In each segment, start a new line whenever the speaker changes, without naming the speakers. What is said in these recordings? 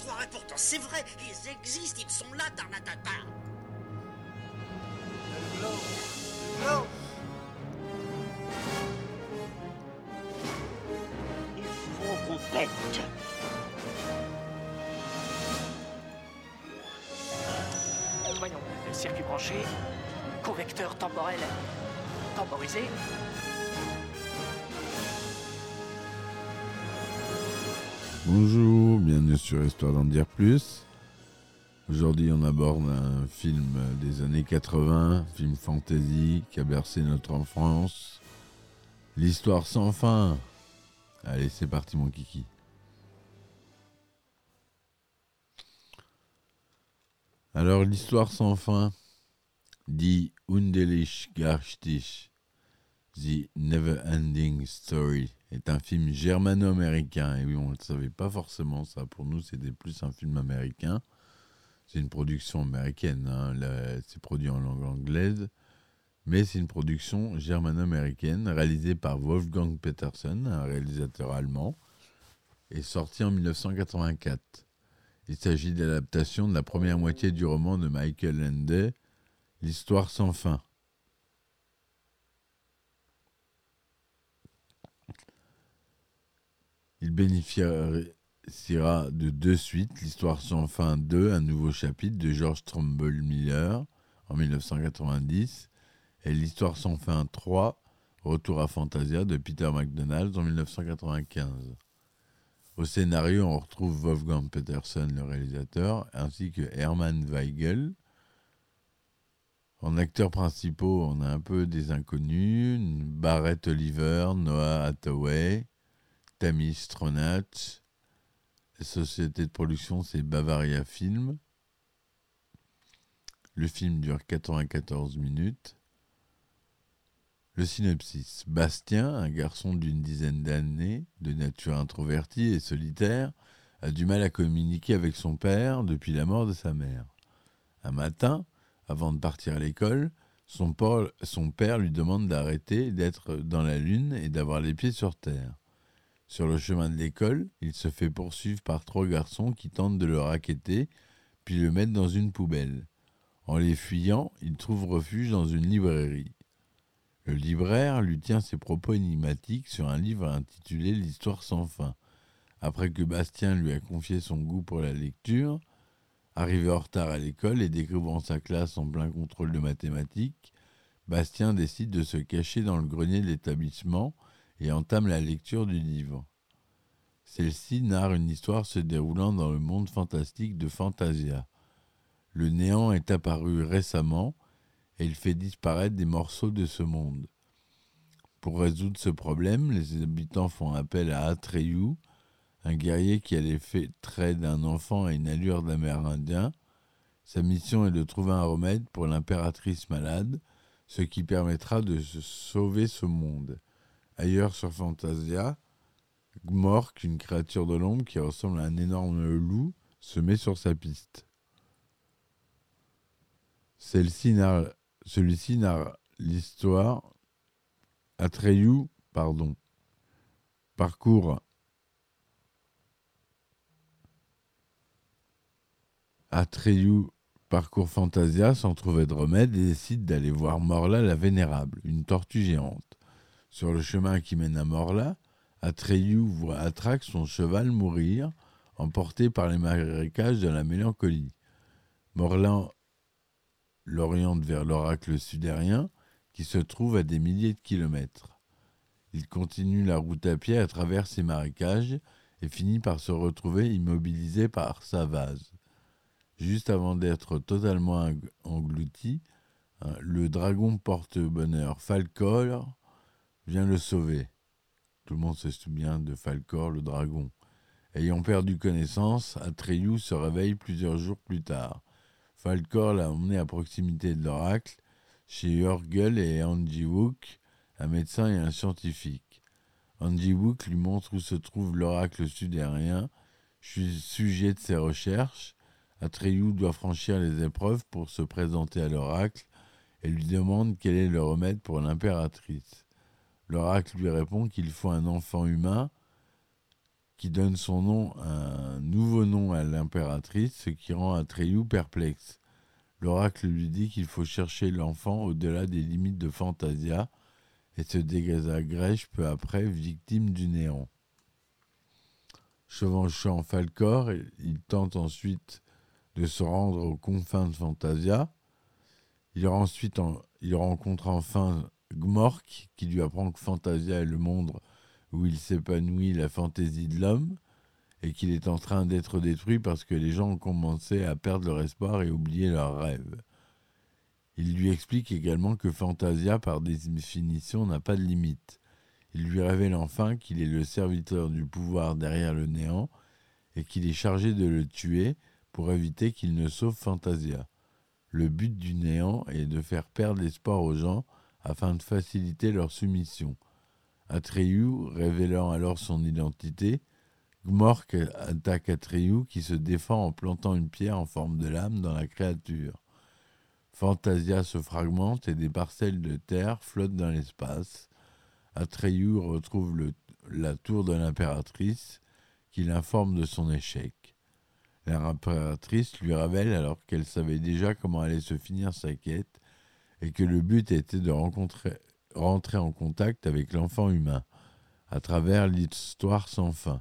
Et pourtant c'est vrai, ils existent, ils sont là, Tarnatata.
Il faut qu'on pète.
Voyons, circuit branché, convecteur temporel temporisé.
Bonjour, bienvenue sur Histoire d'en dire plus. Aujourd'hui, on aborde un film des années 80, film fantasy qui a bercé notre enfance. L'histoire sans fin. Allez, c'est parti, mon kiki. Alors, l'histoire sans fin dit Undelish Garstich, The Never Ending Story, est un film germano-américain. Et oui, on ne le savait pas forcément, ça. Pour nous, c'était plus un film américain. C'est une production américaine. hein. C'est produit en langue anglaise. Mais c'est une production germano-américaine réalisée par Wolfgang Petersen, un réalisateur allemand, et sortie en 1984. Il s'agit de l'adaptation de la première moitié du roman de Michael Ende, L'histoire sans fin. Il bénéficiera de deux suites, L'Histoire sans fin 2, un nouveau chapitre de George Trumbull Miller en 1990, et L'Histoire sans fin 3, Retour à Fantasia de Peter McDonald en 1995. Au scénario, on retrouve Wolfgang Petersen, le réalisateur, ainsi que Hermann Weigel. En acteurs principaux, on a un peu des inconnus, Barrett Oliver, Noah Hathaway, Tammy Stronach. La société de production, c'est Bavaria Film. Le film dure 94 minutes. Le synopsis. Bastien, un garçon d'une dizaine d'années, de nature introvertie et solitaire, a du mal à communiquer avec son père depuis la mort de sa mère. Un matin, avant de partir à l'école, son père lui demande d'arrêter d'être dans la lune et d'avoir les pieds sur terre. Sur le chemin de l'école, il se fait poursuivre par trois garçons qui tentent de le raqueter, puis le mettent dans une poubelle. En les fuyant, il trouve refuge dans une librairie. Le libraire lui tient ses propos énigmatiques sur un livre intitulé L'histoire sans fin. Après que Bastien lui a confié son goût pour la lecture, arrivé en retard à l'école et découvrant sa classe en plein contrôle de mathématiques, Bastien décide de se cacher dans le grenier de l'établissement et entame la lecture du livre. Celle-ci narre une histoire se déroulant dans le monde fantastique de Fantasia. Le néant est apparu récemment et il fait disparaître des morceaux de ce monde. Pour résoudre ce problème, les habitants font appel à Atreyu, un guerrier qui a les traits d'un enfant et une allure d'amérindien. Sa mission est de trouver un remède pour l'impératrice malade, ce qui permettra de sauver ce monde. Ailleurs sur Fantasia, Gmork, une créature de l'ombre qui ressemble à un énorme loup, se met sur sa piste. Celui-ci narre l'histoire. Atreyu, pardon, parcourt Atreyu parcourt Fantasia sans trouver de remède et décide d'aller voir Morla la Vénérable, une tortue géante. Sur le chemin qui mène à Morla, Atreyu voit Atrax, son cheval, mourir, emporté par les marécages de la mélancolie. Morlan l'oriente vers l'oracle sudérien, qui se trouve à des milliers de kilomètres. Il continue la route à pied à travers ces marécages et finit par se retrouver immobilisé par sa vase. Juste avant d'être totalement eng- englouti, hein, le dragon porte-bonheur Falcor vient le sauver. Tout le monde se souvient de Falcor, le dragon. Ayant perdu connaissance, Atreyu se réveille plusieurs jours plus tard. Falcor l'a emmené à proximité de l'oracle, chez Urgel et Angie Wook, un médecin et un scientifique. Angie Wook lui montre où se trouve l'oracle sudérien, su- sujet de ses recherches. Atreyu doit franchir les épreuves pour se présenter à l'oracle et lui demande quel est le remède pour l'impératrice. L'oracle lui répond qu'il faut un enfant humain qui donne son nom, un nouveau nom à l'impératrice, ce qui rend Atreyu perplexe. L'oracle lui dit qu'il faut chercher l'enfant au-delà des limites de Fantasia et se désagrège peu après, victime du néant. Chevanchant Falcor, il tente ensuite de se rendre aux confins de Fantasia. Il, rencontre enfin Gmork, qui lui apprend que Fantasia est le monde où il s'épanouit la fantaisie de l'homme, et qu'il est en train d'être détruit parce que les gens ont commencé à perdre leur espoir et oublier leurs rêves. Il lui explique également que Fantasia, par définition, n'a pas de limite. Il lui révèle enfin qu'il est le serviteur du pouvoir derrière le néant et qu'il est chargé de le tuer pour éviter qu'il ne sauve Fantasia. Le but du néant est de faire perdre l'espoir aux gens afin de faciliter leur soumission. Atreyu, révélant alors son identité, Gmork attaque Atreyu qui se défend en plantant une pierre en forme de lame dans la créature. Fantasia se fragmente et des parcelles de terre flottent dans l'espace. Atreyu retrouve la tour de l'impératrice qui l'informe de son échec. L'impératrice lui révèle alors qu'elle savait déjà comment allait se finir sa quête et que le but était de rentrer en contact avec l'enfant humain à travers l'histoire sans fin.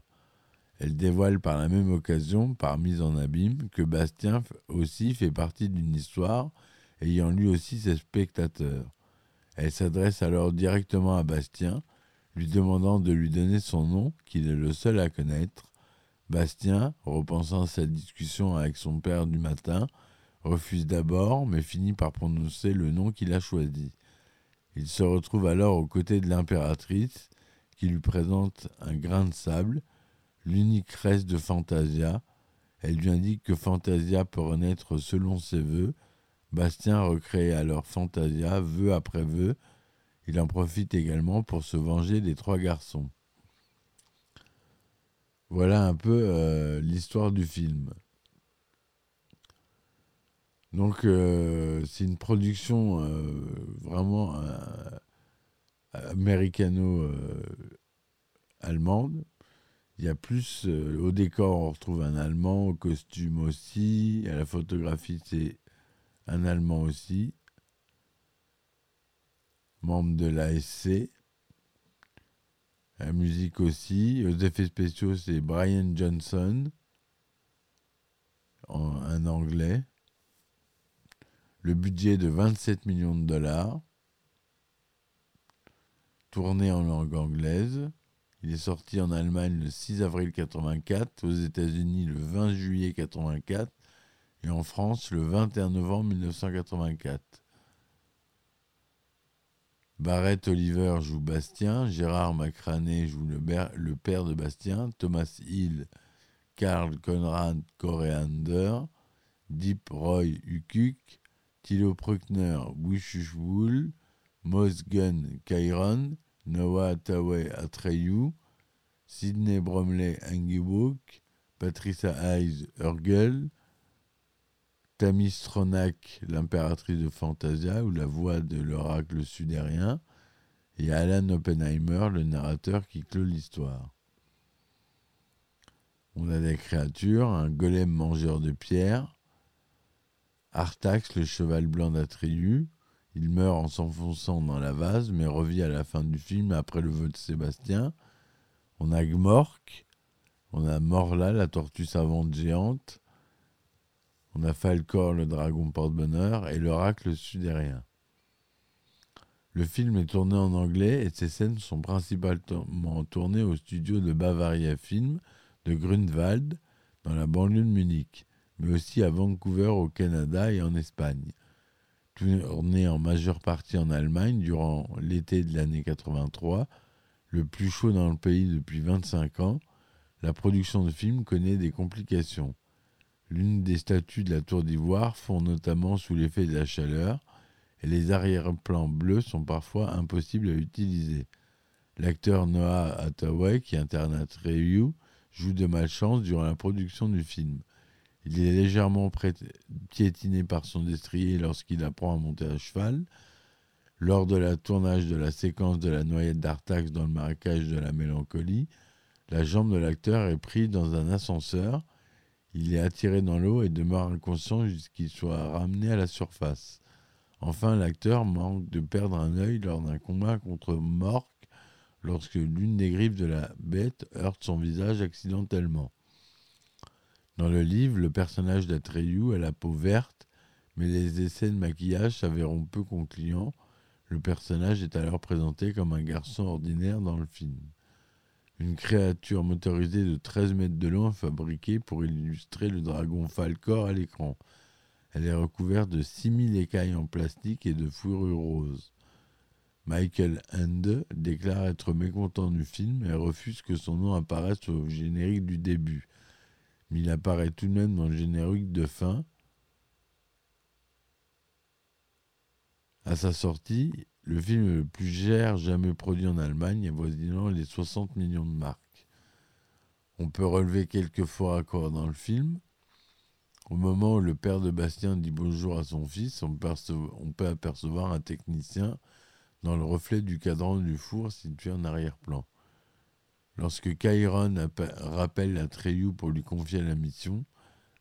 Elle dévoile par la même occasion, par mise en abîme, que Bastien aussi fait partie d'une histoire ayant lui aussi ses spectateurs. Elle s'adresse alors directement à Bastien, lui demandant de lui donner son nom, qu'il est le seul à connaître. Bastien, repensant sa discussion avec son père du matin, refuse d'abord, mais finit par prononcer le nom qu'il a choisi. Il se retrouve alors aux côtés de l'impératrice, qui lui présente un grain de sable, l'unique reste de Fantasia. Elle lui indique que Fantasia peut renaître selon ses voeux, Bastien recrée alors Fantasia, vœu après vœu. Il en profite également pour se venger des trois garçons. Voilà un peu euh, l'histoire du film. Donc euh, c'est une production euh, vraiment américano-allemande. Il y a plus au décor, on retrouve un Allemand, au costume aussi, à la photographie, c'est un Allemand aussi, membre de l'ASC. La musique aussi. Aux effets spéciaux, c'est Brian Johnson, un Anglais. Le budget de 27 millions de dollars. Tourné en langue anglaise. Il est sorti en Allemagne le 6 avril 84, aux États-Unis le 20 juillet 84 et en France le 21 novembre 1984. Barrett Oliver joue Bastien, Gérard Macrané joue le, père de Bastien, Thomas Hill, Karl Conrad Coreander, Deep Roy Ukuk, Thilo Bruckner Wishushwul, Mosgun Kairon, Noah Taway Atreyu, Sidney Bromley Angiwook, Patricia Hayes Urgel, Tammy Stronach, l'impératrice de Fantasia, ou la voix de l'oracle sudérien, et Alan Oppenheimer, le narrateur qui clôt l'histoire. On a des créatures, un golem mangeur de pierre, Artax, le cheval blanc d'Atreyu, il meurt en s'enfonçant dans la vase, mais revit à la fin du film après le vœu de Sébastien. On a Gmork, on a Morla, la tortue savante géante, on a Falcor, le dragon porte-bonheur, et l'oracle sudérien. Le film est tourné en anglais et ses scènes sont principalement tournées au studio de Bavaria Film de Grunwald, dans la banlieue de Munich, mais aussi à Vancouver au Canada et en Espagne. Tourné en majeure partie en Allemagne durant l'été de l'année 83, le plus chaud dans le pays depuis 25 ans, la production de film connaît des complications. L'une des statues de la tour d'ivoire fond notamment sous l'effet de la chaleur, et les arrière-plans bleus sont parfois impossibles à utiliser. L'acteur Noah Hathaway, qui incarne Atreyu, joue de malchance durant la production du film. Il est légèrement piétiné par son destrier lorsqu'il apprend à monter à cheval. Lors de la tournage de la séquence de la noyette d'Artax dans le marécage de la mélancolie, la jambe de l'acteur est prise dans un ascenseur. Il est attiré dans l'eau et demeure inconscient jusqu'il soit ramené à la surface. Enfin, l'acteur manque de perdre un œil lors d'un combat contre Mork lorsque l'une des griffes de la bête heurte son visage accidentellement. Dans le livre, le personnage d'Atreyu a la peau verte, mais les essais de maquillage s'avéront peu concluants. Le personnage est alors présenté comme un garçon ordinaire dans le film. Une créature motorisée de 13 mètres de long fabriquée pour illustrer le dragon Falcor à l'écran. Elle est recouverte de 6000 écailles en plastique et de fourrure rose. Michael Ende déclare être mécontent du film et refuse que son nom apparaisse au générique du début. Mais il apparaît tout de même dans le générique de fin. À sa sortie, le film le plus cher jamais produit en Allemagne, avoisinant les 60 millions de marques. On peut relever quelques faux raccords dans le film. Au moment où le père de Bastien dit bonjour à son fils, on peut apercevoir un technicien dans le reflet du cadran du four situé en arrière-plan. Lorsque Chiron rappelle à Treyu pour lui confier la mission,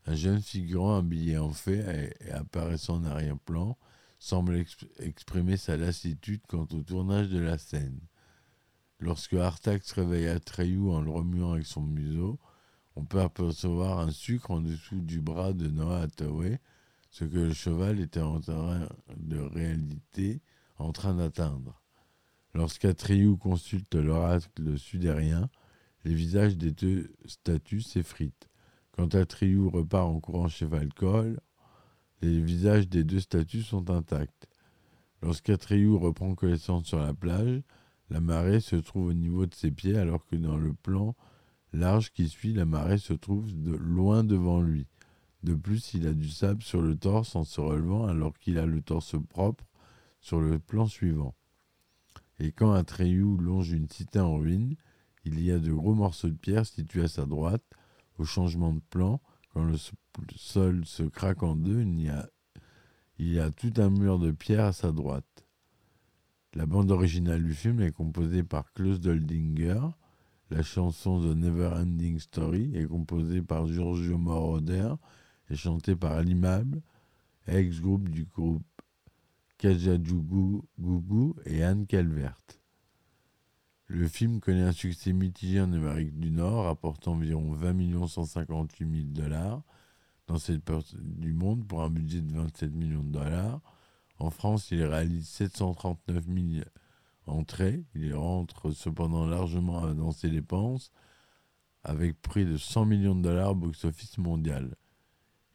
un jeune figurant habillé en fait et apparaissant en arrière-plan semble exprimer sa lassitude quant au tournage de la scène. Lorsque Artax réveille Atreyu en le remuant avec son museau, on peut apercevoir un sucre en dessous du bras de Noah Hathaway, ce que le cheval était en train de réalité en train d'atteindre. Lorsqu'Atreyu consulte l'oracle sudérien, les visages des deux statues s'effritent. Quand Atreyu repart en courant chez Valcol, les visages des deux statues sont intacts. Lorsqu'Atreyu reprend connaissance sur la plage, la marée se trouve au niveau de ses pieds alors que dans le plan large qui suit, la marée se trouve loin devant lui. De plus, il a du sable sur le torse en se relevant alors qu'il a le torse propre sur le plan suivant. Et quand Atreyu longe une cité en ruine, il y a de gros morceaux de pierre situés à sa droite. Au changement de plan, quand le sol se craque en deux, il y a, il y a tout un mur de pierre à sa droite. La bande originale du film est composée par Klaus Doldinger, la chanson The Never Ending Story est composée par Giorgio Moroder et chantée par Limable, ex-groupe du groupe Kajajugu et Anne Calvert. Le film connaît un succès mitigé en Amérique du Nord, rapportant environ 20 158 000 dollars dans cette partie du monde pour un budget de 27 millions de dollars. En France, il réalise 739 000 entrée. Il rentre cependant largement dans ses dépenses, avec près de 100 millions de dollars box-office mondial.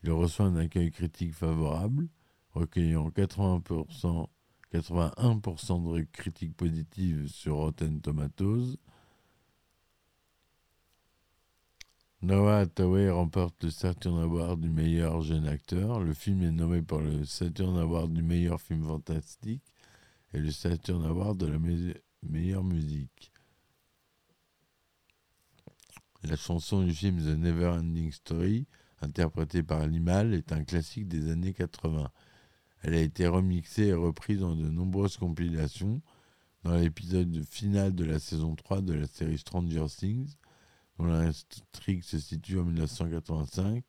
Il reçoit un accueil critique favorable, recueillant 80%, 81% de critiques positives sur Rotten Tomatoes. Noah Hathaway remporte le Saturn Award du meilleur jeune acteur. Le film est nommé pour le Saturn Award du meilleur film fantastique et le Saturn Award de la meilleure musique. La chanson du film The Never Ending Story, interprétée par Limal, est un classique des années 80. Elle a été remixée et reprise dans de nombreuses compilations, dans l'épisode final de la saison 3 de la série Stranger Things, dont l'intrigue se situe en 1985.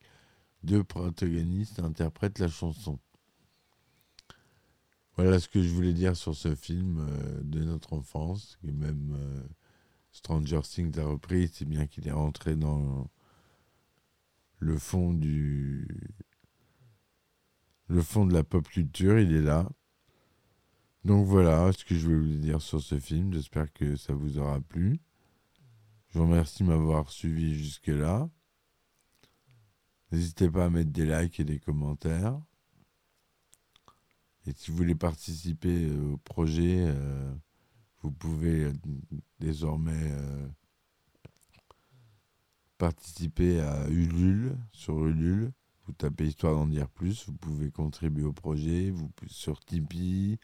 Deux protagonistes interprètent la chanson. Voilà ce que je voulais dire sur ce film euh, de notre enfance, et même euh, Stranger Things a repris, c'est bien qu'il est rentré dans le fond du le fond de la pop culture, il est là. Donc voilà ce que je voulais vous dire sur ce film. J'espère que ça vous aura plu. Je vous remercie de m'avoir suivi jusque-là. N'hésitez pas à mettre des likes et des commentaires. Et si vous voulez participer euh, au projet, euh, vous pouvez euh, désormais participer à Ulule, sur Ulule. Vous tapez Histoire d'en dire plus, vous pouvez contribuer au projet, vous, sur Tipeee,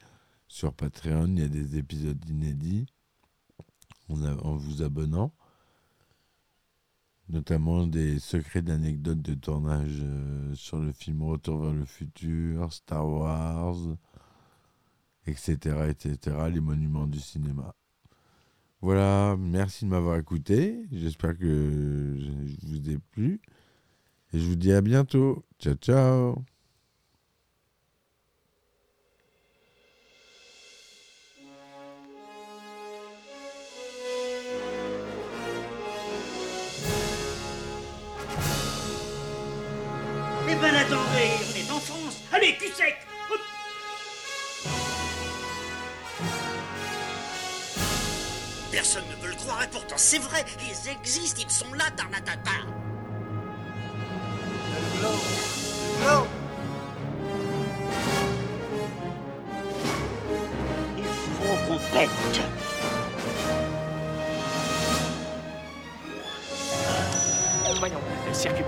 sur Patreon, il y a des épisodes inédits en, vous abonnant. notamment des secrets d'anecdotes de tournage euh, sur le film Retour vers le futur, Star Wars, etc., etc., les monuments du cinéma. Voilà, merci de m'avoir écouté. J'espère que je vous ai plu. Et je vous dis à bientôt. Ciao, ciao.
Eh ben attendez, on est en France Allez, cul sec
Personne ne veut le croire et pourtant c'est vrai, ils existent, ils sont là, Tarnatata.